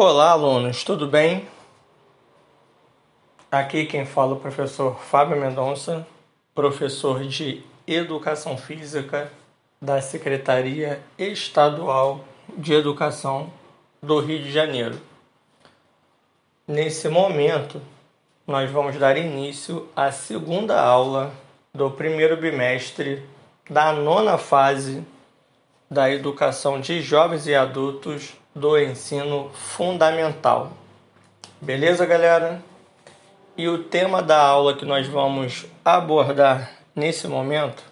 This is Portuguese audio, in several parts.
Olá, alunos, tudo bem? Aqui quem fala é o professor Fábio Mendonça, professor de Educação Física da Secretaria Estadual de Educação do Rio de Janeiro. Nesse momento, nós vamos dar início à segunda aula do primeiro bimestre da nona fase da educação de jovens e adultos do ensino fundamental. Beleza, galera? E o tema da aula que nós vamos abordar nesse momento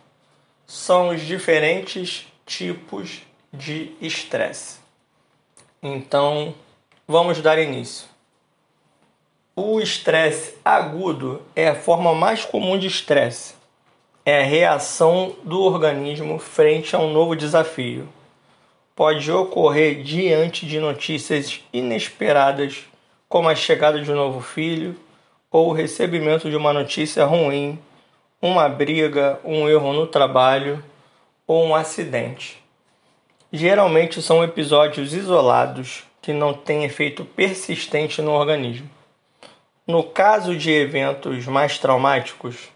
são os diferentes tipos de estresse. Então, vamos dar início. O estresse agudo é a forma mais comum de estresse é a reação do organismo frente a um novo desafio. Pode ocorrer diante de notícias inesperadas, como a chegada de um novo filho ou o recebimento de uma notícia ruim, uma briga, um erro no trabalho ou um acidente. Geralmente são episódios isolados que não têm efeito persistente no organismo. No caso de eventos mais traumáticos,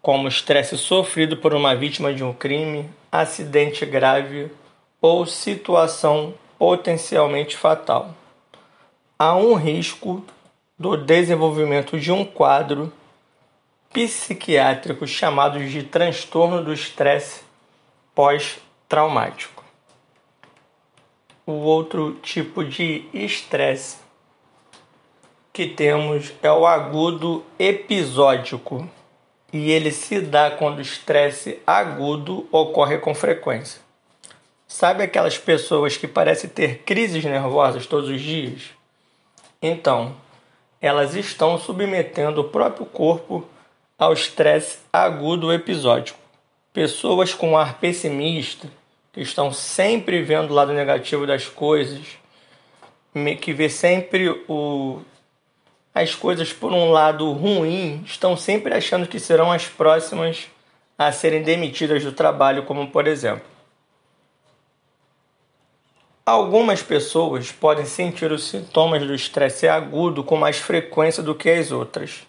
como estresse sofrido por uma vítima de um crime, acidente grave ou situação potencialmente fatal. Há um risco do desenvolvimento de um quadro psiquiátrico chamado de transtorno do estresse pós-traumático. O outro tipo de estresse que temos é o agudo episódico e ele se dá quando o estresse agudo ocorre com frequência. Sabe aquelas pessoas que parecem ter crises nervosas todos os dias? Então, elas estão submetendo o próprio corpo ao estresse agudo episódico. Pessoas com ar pessimista, que estão sempre vendo o lado negativo das coisas, que vê sempre o as coisas por um lado ruim estão sempre achando que serão as próximas a serem demitidas do trabalho, como por exemplo. Algumas pessoas podem sentir os sintomas do estresse agudo com mais frequência do que as outras.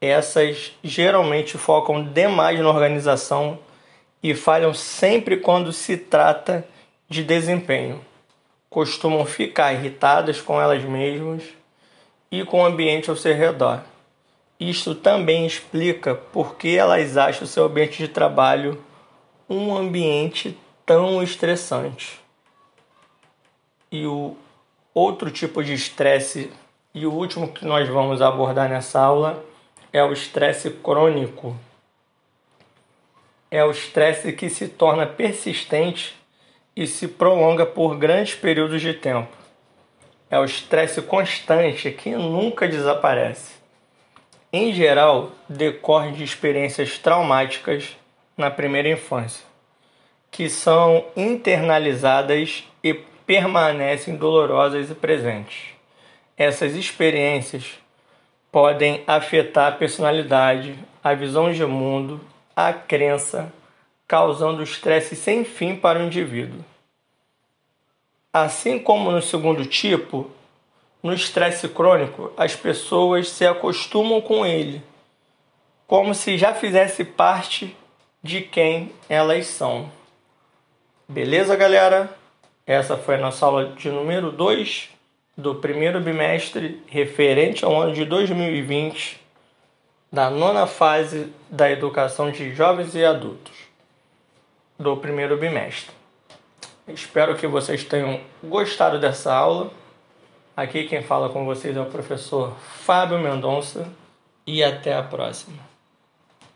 Essas geralmente focam demais na organização e falham sempre quando se trata de desempenho. Costumam ficar irritadas com elas mesmas e com o ambiente ao seu redor. Isto também explica por que elas acham seu ambiente de trabalho um ambiente tão estressante. E o outro tipo de estresse, e o último que nós vamos abordar nessa aula, é o estresse crônico. É o estresse que se torna persistente e se prolonga por grandes períodos de tempo é o estresse constante que nunca desaparece. Em geral, decorre de experiências traumáticas na primeira infância, que são internalizadas e permanecem dolorosas e presentes. Essas experiências podem afetar a personalidade, a visão de mundo, a crença, causando estresse sem fim para o indivíduo. Assim como no segundo tipo, no estresse crônico, as pessoas se acostumam com ele, como se já fizesse parte de quem elas são. Beleza, galera? Essa foi a nossa aula de número 2 do primeiro bimestre referente ao ano de 2020 da nona fase da educação de jovens e adultos do primeiro bimestre. Espero que vocês tenham gostado dessa aula. Aqui quem fala com vocês é o professor Fábio Mendonça e até a próxima.